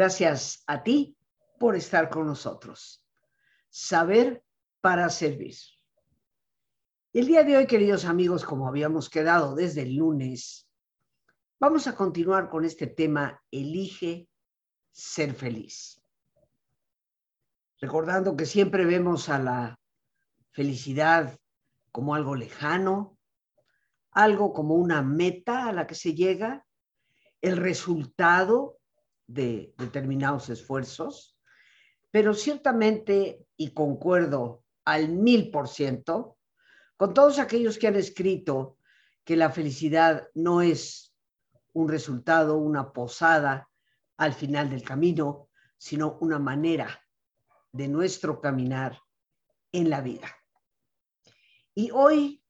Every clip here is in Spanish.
Gracias a ti por estar con nosotros. Saber para servir. El día de hoy, queridos amigos, como habíamos quedado desde el lunes, vamos a continuar con este tema, elige ser feliz. Recordando que siempre vemos a la felicidad como algo lejano, algo como una meta a la que se llega, el resultado de determinados esfuerzos, pero ciertamente, y concuerdo al mil por ciento, con todos aquellos que han escrito que la felicidad no es un resultado, una posada al final del camino, sino una manera de nuestro caminar en la vida. Y hoy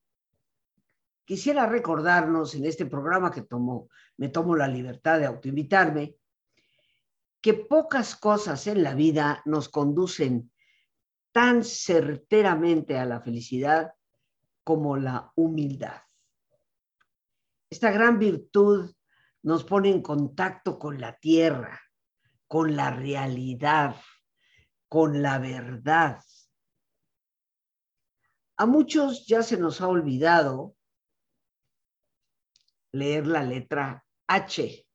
quisiera recordarnos en este programa que tomo, me tomo la libertad de autoinvitarme, que pocas cosas en la vida nos conducen tan certeramente a la felicidad como la humildad. Esta gran virtud nos pone en contacto con la tierra, con la realidad, con la verdad. A muchos ya se nos ha olvidado leer la letra H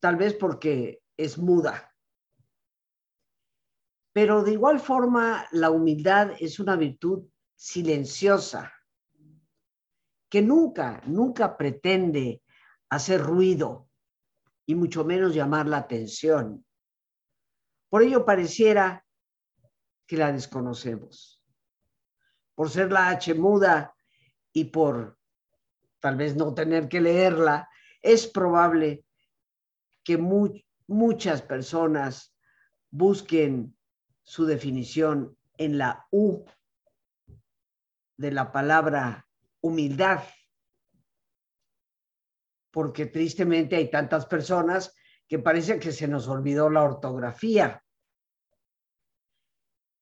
tal vez porque es muda. Pero de igual forma, la humildad es una virtud silenciosa, que nunca, nunca pretende hacer ruido y mucho menos llamar la atención. Por ello pareciera que la desconocemos. Por ser la H muda y por tal vez no tener que leerla, es probable que muchas personas busquen su definición en la U de la palabra humildad, porque tristemente hay tantas personas que parece que se nos olvidó la ortografía.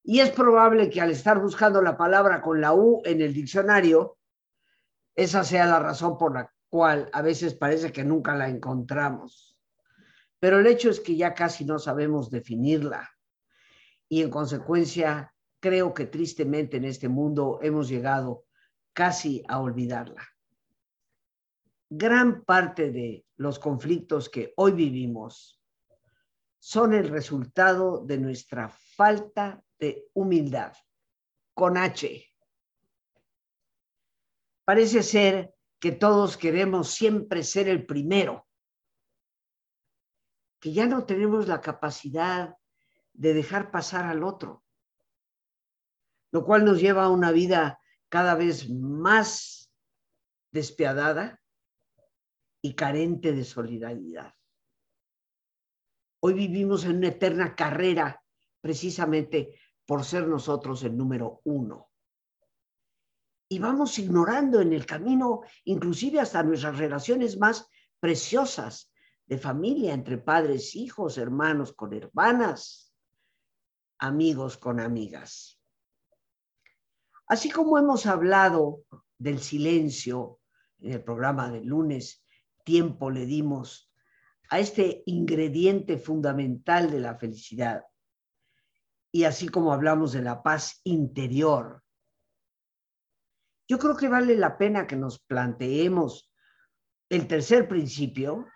Y es probable que al estar buscando la palabra con la U en el diccionario, esa sea la razón por la cual a veces parece que nunca la encontramos pero el hecho es que ya casi no sabemos definirla y en consecuencia creo que tristemente en este mundo hemos llegado casi a olvidarla. Gran parte de los conflictos que hoy vivimos son el resultado de nuestra falta de humildad, con H. Parece ser que todos queremos siempre ser el primero que ya no tenemos la capacidad de dejar pasar al otro, lo cual nos lleva a una vida cada vez más despiadada y carente de solidaridad. Hoy vivimos en una eterna carrera precisamente por ser nosotros el número uno. Y vamos ignorando en el camino inclusive hasta nuestras relaciones más preciosas, de familia, entre padres, hijos, hermanos con hermanas, amigos con amigas. Así como hemos hablado del silencio en el programa del lunes, tiempo le dimos a este ingrediente fundamental de la felicidad. Y así como hablamos de la paz interior, yo creo que vale la pena que nos planteemos el tercer principio,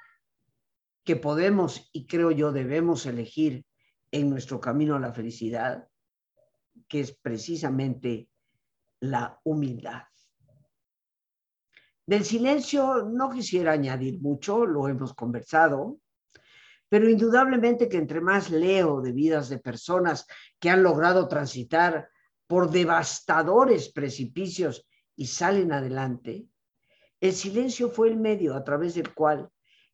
que podemos y creo yo debemos elegir en nuestro camino a la felicidad, que es precisamente la humildad. Del silencio no quisiera añadir mucho, lo hemos conversado, pero indudablemente que entre más leo de vidas de personas que han logrado transitar por devastadores precipicios y salen adelante, el silencio fue el medio a través del cual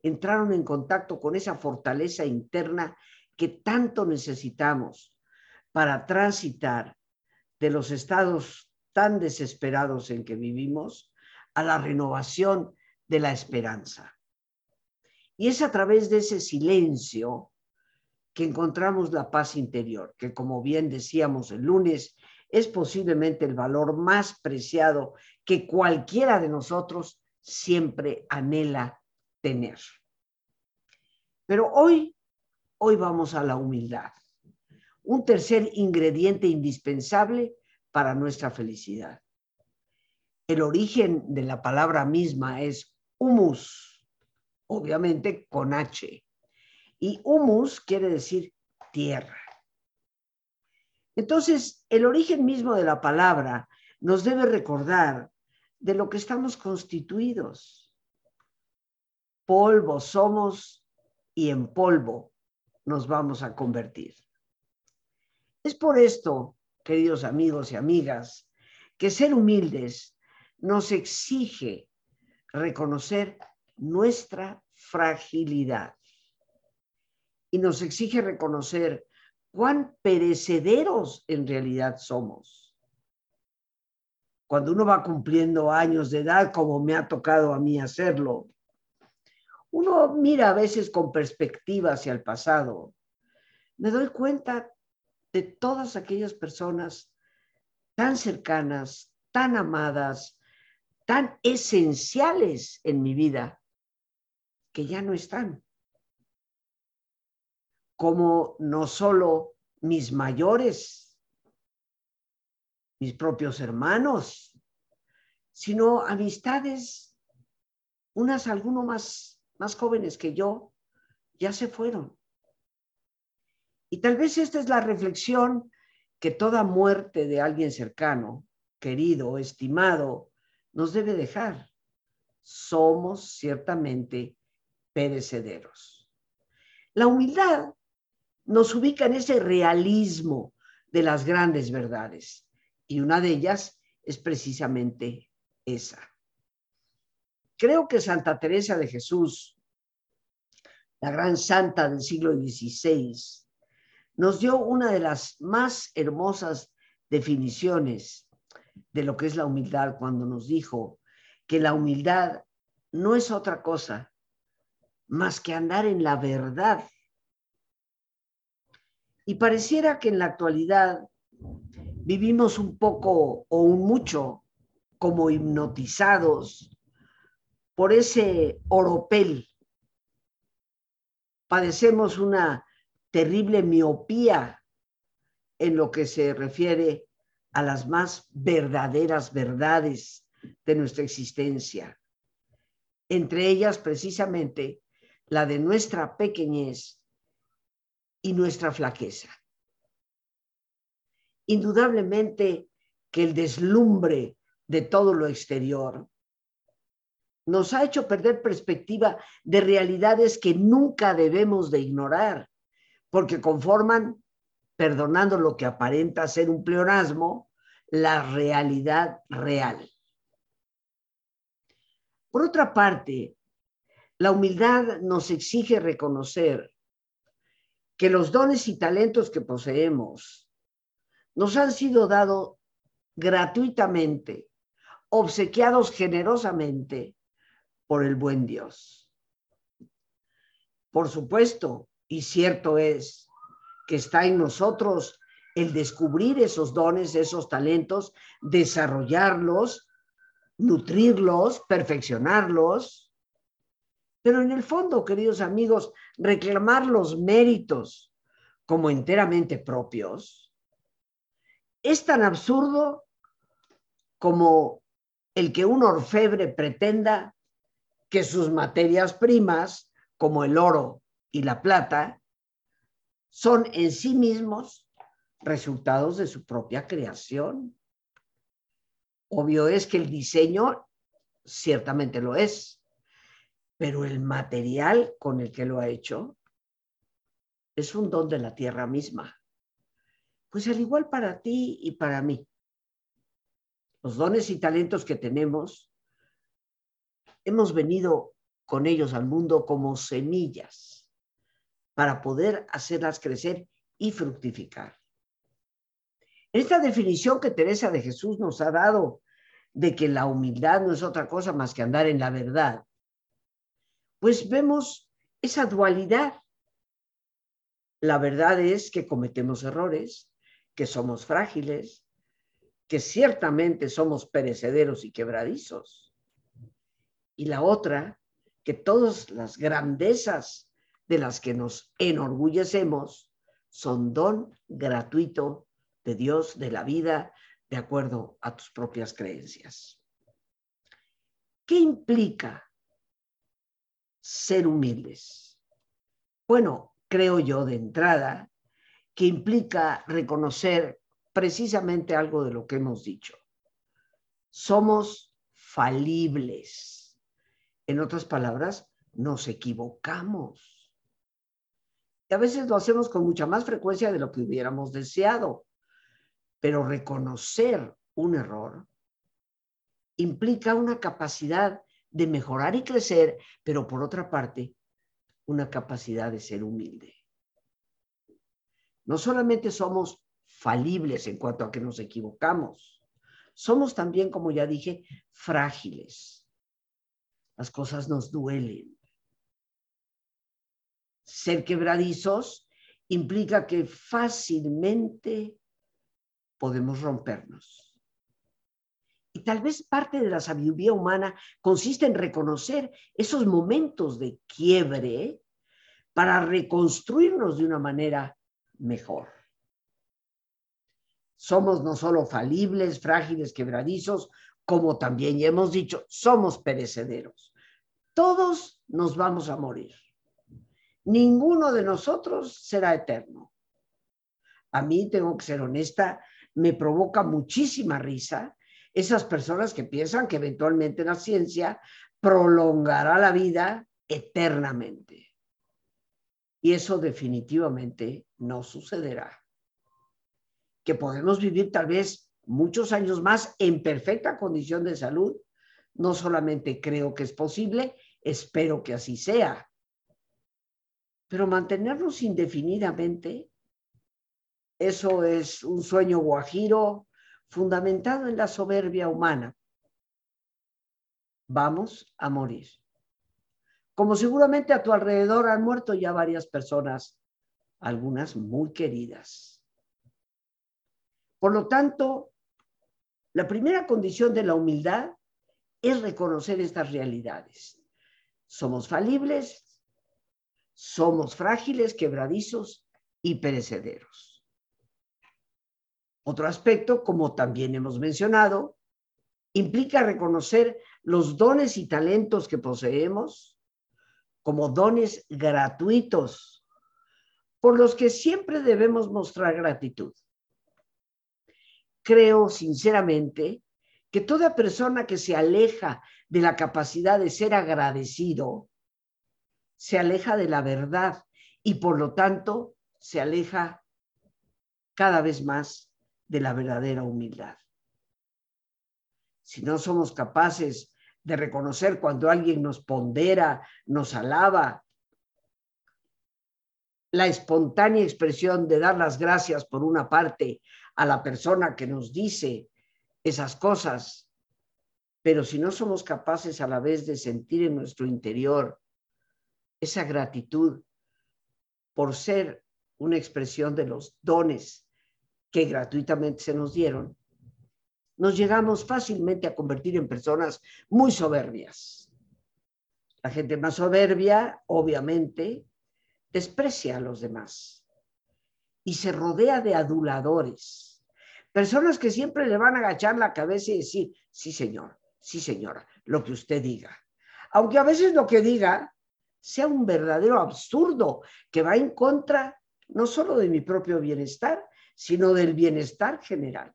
entraron en contacto con esa fortaleza interna que tanto necesitamos para transitar de los estados tan desesperados en que vivimos a la renovación de la esperanza. Y es a través de ese silencio que encontramos la paz interior, que como bien decíamos el lunes, es posiblemente el valor más preciado que cualquiera de nosotros siempre anhela tener. Pero hoy hoy vamos a la humildad. Un tercer ingrediente indispensable para nuestra felicidad. El origen de la palabra misma es humus, obviamente con H. Y humus quiere decir tierra. Entonces, el origen mismo de la palabra nos debe recordar de lo que estamos constituidos. Polvo somos y en polvo nos vamos a convertir. Es por esto, queridos amigos y amigas, que ser humildes nos exige reconocer nuestra fragilidad y nos exige reconocer cuán perecederos en realidad somos. Cuando uno va cumpliendo años de edad, como me ha tocado a mí hacerlo, uno mira a veces con perspectiva hacia el pasado. Me doy cuenta de todas aquellas personas tan cercanas, tan amadas, tan esenciales en mi vida, que ya no están como no solo mis mayores, mis propios hermanos, sino amistades, unas algunos más, más jóvenes que yo, ya se fueron. Y tal vez esta es la reflexión que toda muerte de alguien cercano, querido, estimado, nos debe dejar. Somos ciertamente perecederos. La humildad nos ubica en ese realismo de las grandes verdades. Y una de ellas es precisamente esa. Creo que Santa Teresa de Jesús, la gran santa del siglo XVI, nos dio una de las más hermosas definiciones de lo que es la humildad cuando nos dijo que la humildad no es otra cosa más que andar en la verdad. Y pareciera que en la actualidad vivimos un poco o un mucho como hipnotizados por ese oropel. Padecemos una terrible miopía en lo que se refiere a las más verdaderas verdades de nuestra existencia. Entre ellas, precisamente, la de nuestra pequeñez y nuestra flaqueza. Indudablemente que el deslumbre de todo lo exterior nos ha hecho perder perspectiva de realidades que nunca debemos de ignorar, porque conforman, perdonando lo que aparenta ser un pleonasmo, la realidad real. Por otra parte, la humildad nos exige reconocer que los dones y talentos que poseemos nos han sido dados gratuitamente, obsequiados generosamente por el buen Dios. Por supuesto, y cierto es, que está en nosotros el descubrir esos dones, esos talentos, desarrollarlos, nutrirlos, perfeccionarlos, pero en el fondo, queridos amigos, reclamar los méritos como enteramente propios es tan absurdo como el que un orfebre pretenda que sus materias primas, como el oro y la plata, son en sí mismos resultados de su propia creación. Obvio es que el diseño ciertamente lo es, pero el material con el que lo ha hecho es un don de la tierra misma. Pues al igual para ti y para mí. Los dones y talentos que tenemos, hemos venido con ellos al mundo como semillas para poder hacerlas crecer y fructificar. Esta definición que Teresa de Jesús nos ha dado de que la humildad no es otra cosa más que andar en la verdad, pues vemos esa dualidad. La verdad es que cometemos errores, que somos frágiles, que ciertamente somos perecederos y quebradizos. Y la otra, que todas las grandezas de las que nos enorgullecemos son don gratuito de Dios, de la vida, de acuerdo a tus propias creencias. ¿Qué implica ser humildes? Bueno, creo yo de entrada que implica reconocer precisamente algo de lo que hemos dicho. Somos falibles. En otras palabras, nos equivocamos. Y a veces lo hacemos con mucha más frecuencia de lo que hubiéramos deseado. Pero reconocer un error implica una capacidad de mejorar y crecer, pero por otra parte, una capacidad de ser humilde. No solamente somos falibles en cuanto a que nos equivocamos, somos también, como ya dije, frágiles. Las cosas nos duelen. Ser quebradizos implica que fácilmente podemos rompernos. Y tal vez parte de la sabiduría humana consiste en reconocer esos momentos de quiebre para reconstruirnos de una manera mejor. Somos no solo falibles, frágiles, quebradizos, como también ya hemos dicho, somos perecederos. Todos nos vamos a morir. Ninguno de nosotros será eterno. A mí, tengo que ser honesta, me provoca muchísima risa esas personas que piensan que eventualmente la ciencia prolongará la vida eternamente. Y eso definitivamente no sucederá. Que podemos vivir tal vez muchos años más en perfecta condición de salud, no solamente creo que es posible, espero que así sea. Pero mantenernos indefinidamente, eso es un sueño guajiro fundamentado en la soberbia humana. Vamos a morir. Como seguramente a tu alrededor han muerto ya varias personas, algunas muy queridas. Por lo tanto, la primera condición de la humildad es reconocer estas realidades. Somos falibles, somos frágiles, quebradizos y perecederos. Otro aspecto, como también hemos mencionado, implica reconocer los dones y talentos que poseemos como dones gratuitos por los que siempre debemos mostrar gratitud. Creo sinceramente que toda persona que se aleja de la capacidad de ser agradecido, se aleja de la verdad y por lo tanto se aleja cada vez más de la verdadera humildad. Si no somos capaces de reconocer cuando alguien nos pondera, nos alaba, la espontánea expresión de dar las gracias por una parte a la persona que nos dice esas cosas, pero si no somos capaces a la vez de sentir en nuestro interior esa gratitud por ser una expresión de los dones que gratuitamente se nos dieron, nos llegamos fácilmente a convertir en personas muy soberbias. La gente más soberbia, obviamente, desprecia a los demás y se rodea de aduladores, personas que siempre le van a agachar la cabeza y decir, sí señor, sí señora, lo que usted diga. Aunque a veces lo que diga sea un verdadero absurdo que va en contra no solo de mi propio bienestar, sino del bienestar general.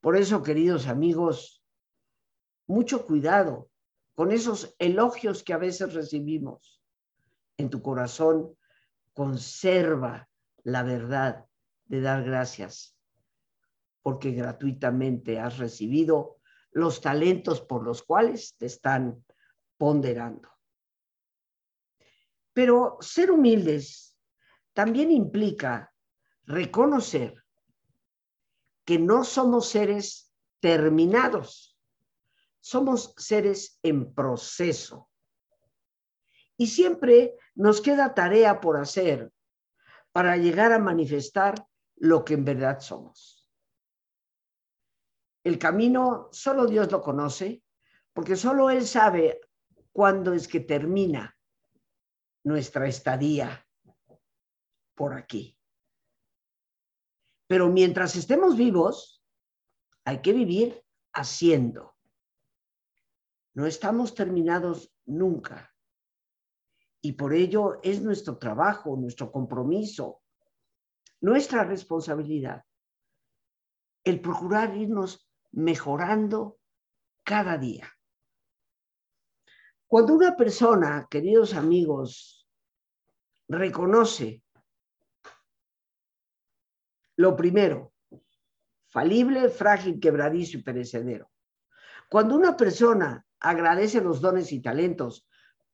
Por eso, queridos amigos, mucho cuidado con esos elogios que a veces recibimos. En tu corazón, conserva la verdad de dar gracias, porque gratuitamente has recibido los talentos por los cuales te están ponderando. Pero ser humildes también implica reconocer que no somos seres terminados, somos seres en proceso. Y siempre nos queda tarea por hacer para llegar a manifestar lo que en verdad somos. El camino solo Dios lo conoce, porque solo Él sabe cuándo es que termina nuestra estadía por aquí. Pero mientras estemos vivos, hay que vivir haciendo. No estamos terminados nunca. Y por ello es nuestro trabajo, nuestro compromiso, nuestra responsabilidad el procurar irnos mejorando cada día. Cuando una persona, queridos amigos, reconoce lo primero, falible, frágil, quebradizo y perecedero. Cuando una persona agradece los dones y talentos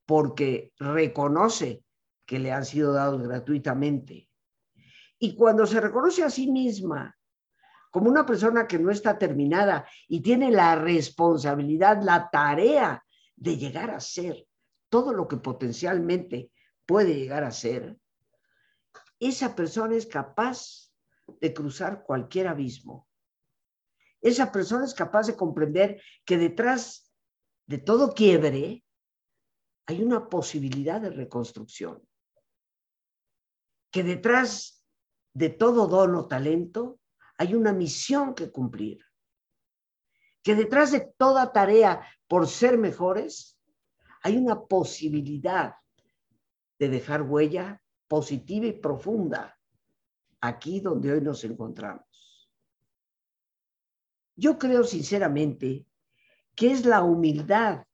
porque reconoce que le han sido dados gratuitamente, y cuando se reconoce a sí misma como una persona que no está terminada y tiene la responsabilidad, la tarea de llegar a ser todo lo que potencialmente puede llegar a ser, esa persona es capaz de cruzar cualquier abismo. Esa persona es capaz de comprender que detrás de todo quiebre hay una posibilidad de reconstrucción. Que detrás de todo don o talento hay una misión que cumplir. Que detrás de toda tarea por ser mejores, hay una posibilidad de dejar huella positiva y profunda aquí donde hoy nos encontramos. Yo creo sinceramente que es la humildad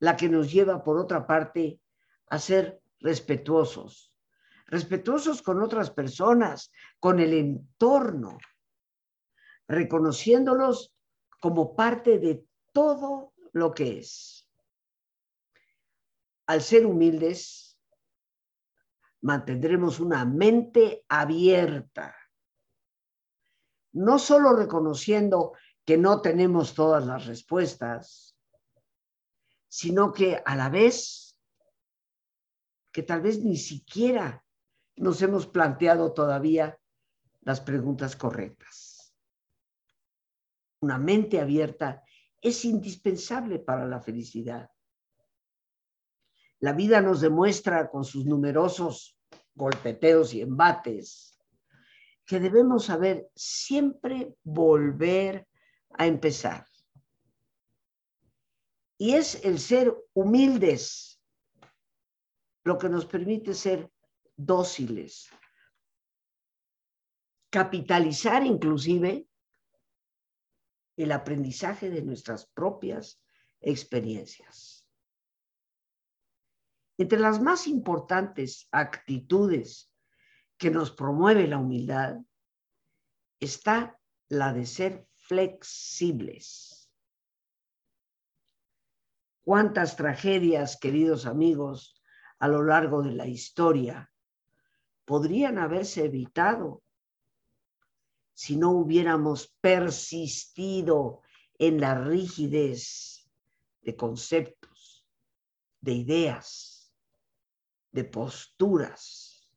la que nos lleva, por otra parte, a ser respetuosos, respetuosos con otras personas, con el entorno, reconociéndolos como parte de todo lo que es. Al ser humildes, mantendremos una mente abierta, no solo reconociendo que no tenemos todas las respuestas, sino que a la vez que tal vez ni siquiera nos hemos planteado todavía las preguntas correctas una mente abierta es indispensable para la felicidad. La vida nos demuestra con sus numerosos golpeteos y embates que debemos saber siempre volver a empezar. Y es el ser humildes lo que nos permite ser dóciles, capitalizar inclusive el aprendizaje de nuestras propias experiencias. Entre las más importantes actitudes que nos promueve la humildad está la de ser flexibles. ¿Cuántas tragedias, queridos amigos, a lo largo de la historia podrían haberse evitado si no hubiéramos persistido en la rigidez de conceptos, de ideas, de posturas.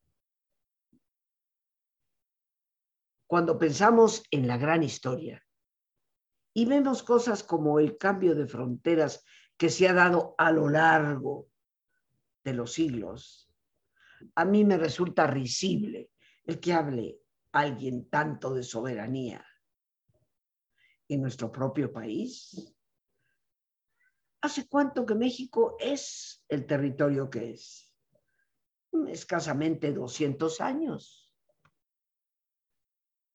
Cuando pensamos en la gran historia y vemos cosas como el cambio de fronteras que se ha dado a lo largo de los siglos, a mí me resulta risible el que hable alguien tanto de soberanía en nuestro propio país? ¿Hace cuánto que México es el territorio que es? Escasamente 200 años.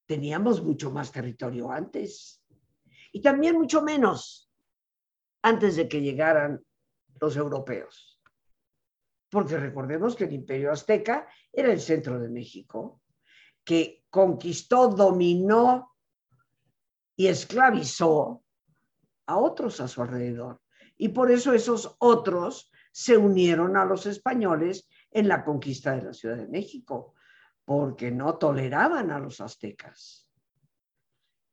Teníamos mucho más territorio antes y también mucho menos antes de que llegaran los europeos. Porque recordemos que el imperio azteca era el centro de México que conquistó, dominó y esclavizó a otros a su alrededor. Y por eso esos otros se unieron a los españoles en la conquista de la Ciudad de México, porque no toleraban a los aztecas.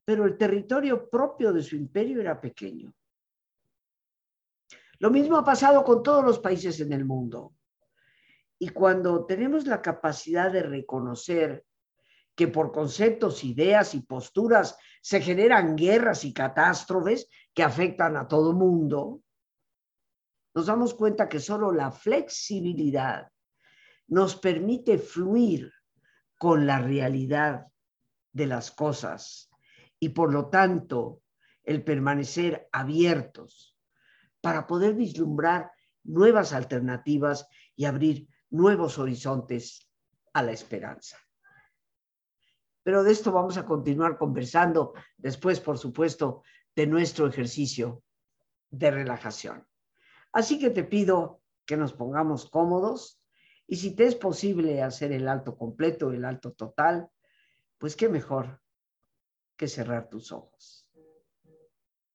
Pero el territorio propio de su imperio era pequeño. Lo mismo ha pasado con todos los países en el mundo. Y cuando tenemos la capacidad de reconocer que por conceptos, ideas y posturas se generan guerras y catástrofes que afectan a todo mundo, nos damos cuenta que solo la flexibilidad nos permite fluir con la realidad de las cosas y por lo tanto el permanecer abiertos para poder vislumbrar nuevas alternativas y abrir nuevos horizontes a la esperanza. Pero de esto vamos a continuar conversando después, por supuesto, de nuestro ejercicio de relajación. Así que te pido que nos pongamos cómodos y si te es posible hacer el alto completo, el alto total, pues qué mejor que cerrar tus ojos.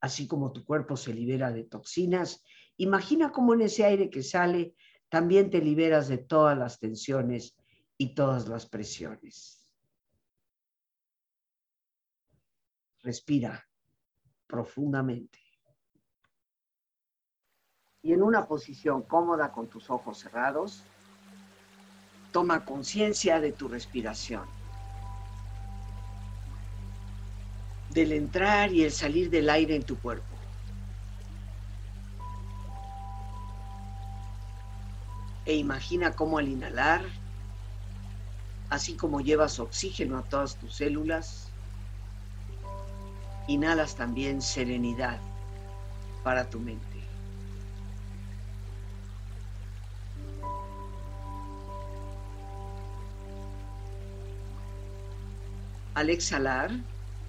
así como tu cuerpo se libera de toxinas, imagina cómo en ese aire que sale también te liberas de todas las tensiones y todas las presiones. Respira profundamente. Y en una posición cómoda con tus ojos cerrados, toma conciencia de tu respiración. Del entrar y el salir del aire en tu cuerpo. E imagina cómo al inhalar, así como llevas oxígeno a todas tus células, inhalas también serenidad para tu mente. Al exhalar,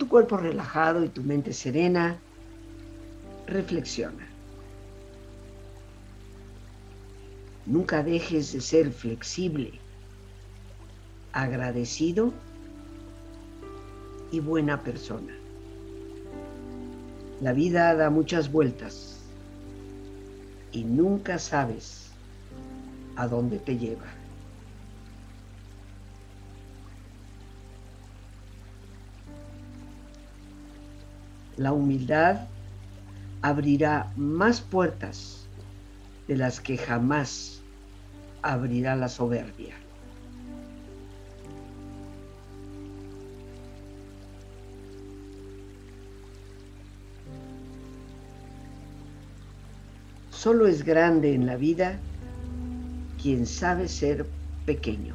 Tu cuerpo relajado y tu mente serena, reflexiona. Nunca dejes de ser flexible, agradecido y buena persona. La vida da muchas vueltas y nunca sabes a dónde te lleva. La humildad abrirá más puertas de las que jamás abrirá la soberbia. Solo es grande en la vida quien sabe ser pequeño.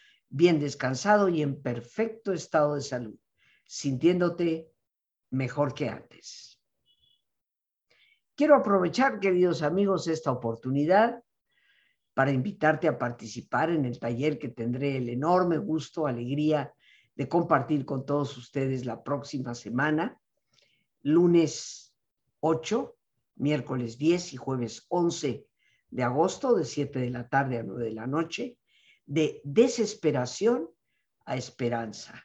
bien descansado y en perfecto estado de salud, sintiéndote mejor que antes. Quiero aprovechar, queridos amigos, esta oportunidad para invitarte a participar en el taller que tendré el enorme gusto, alegría de compartir con todos ustedes la próxima semana, lunes 8, miércoles 10 y jueves 11 de agosto, de 7 de la tarde a 9 de la noche de desesperación a esperanza.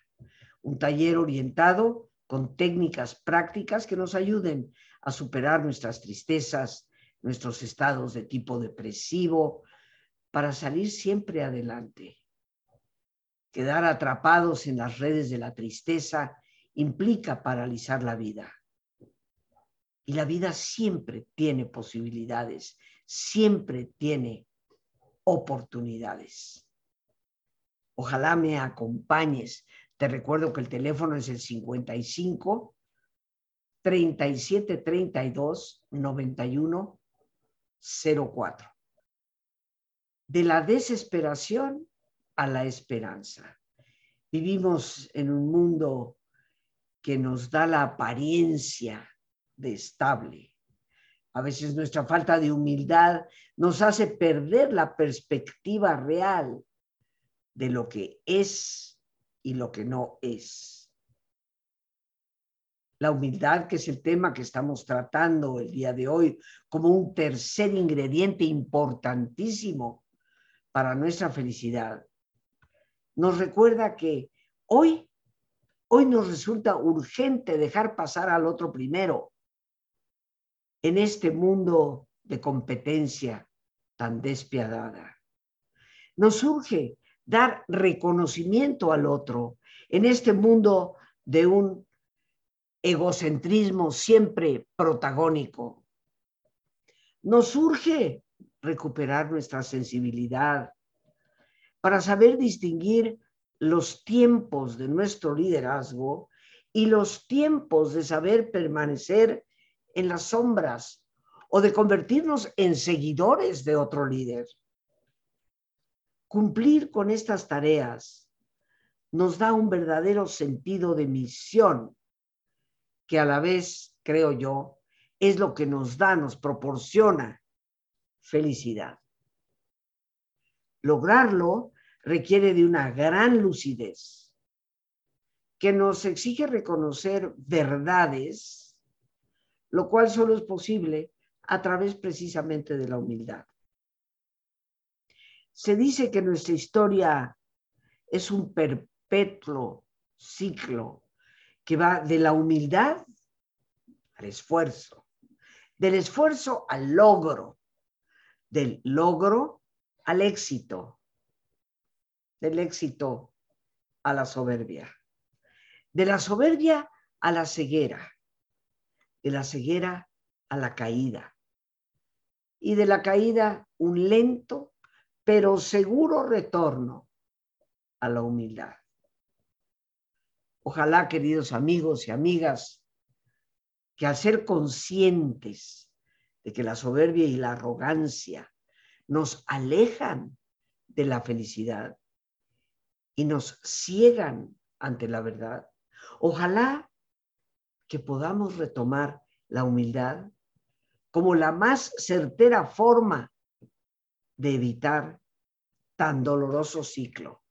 Un taller orientado con técnicas prácticas que nos ayuden a superar nuestras tristezas, nuestros estados de tipo depresivo, para salir siempre adelante. Quedar atrapados en las redes de la tristeza implica paralizar la vida. Y la vida siempre tiene posibilidades, siempre tiene oportunidades. Ojalá me acompañes. Te recuerdo que el teléfono es el 55 37 32 91 04. De la desesperación a la esperanza. Vivimos en un mundo que nos da la apariencia de estable. A veces nuestra falta de humildad nos hace perder la perspectiva real de lo que es y lo que no es. La humildad, que es el tema que estamos tratando el día de hoy como un tercer ingrediente importantísimo para nuestra felicidad, nos recuerda que hoy, hoy nos resulta urgente dejar pasar al otro primero en este mundo de competencia tan despiadada. Nos urge dar reconocimiento al otro en este mundo de un egocentrismo siempre protagónico. Nos urge recuperar nuestra sensibilidad para saber distinguir los tiempos de nuestro liderazgo y los tiempos de saber permanecer en las sombras o de convertirnos en seguidores de otro líder. Cumplir con estas tareas nos da un verdadero sentido de misión que a la vez, creo yo, es lo que nos da, nos proporciona felicidad. Lograrlo requiere de una gran lucidez que nos exige reconocer verdades lo cual solo es posible a través precisamente de la humildad. Se dice que nuestra historia es un perpetuo ciclo que va de la humildad al esfuerzo, del esfuerzo al logro, del logro al éxito, del éxito a la soberbia, de la soberbia a la ceguera, de la ceguera a la caída. Y de la caída un lento pero seguro retorno a la humildad. Ojalá, queridos amigos y amigas, que al ser conscientes de que la soberbia y la arrogancia nos alejan de la felicidad y nos ciegan ante la verdad, ojalá que podamos retomar la humildad como la más certera forma de evitar tan doloroso ciclo.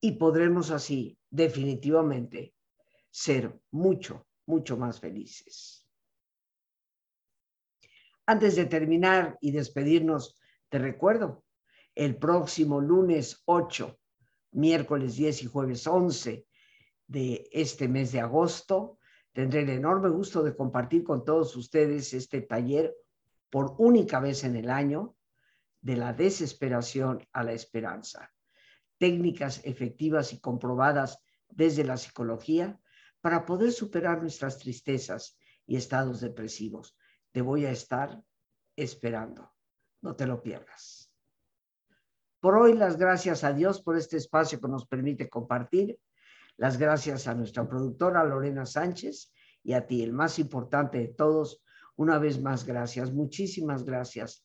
Y podremos así definitivamente ser mucho, mucho más felices. Antes de terminar y despedirnos, te recuerdo, el próximo lunes 8, miércoles 10 y jueves 11 de este mes de agosto. Tendré el enorme gusto de compartir con todos ustedes este taller por única vez en el año de la desesperación a la esperanza. Técnicas efectivas y comprobadas desde la psicología para poder superar nuestras tristezas y estados depresivos. Te voy a estar esperando. No te lo pierdas. Por hoy, las gracias a Dios por este espacio que nos permite compartir las gracias a nuestra productora Lorena Sánchez y a ti, el más importante de todos. Una vez más, gracias. Muchísimas gracias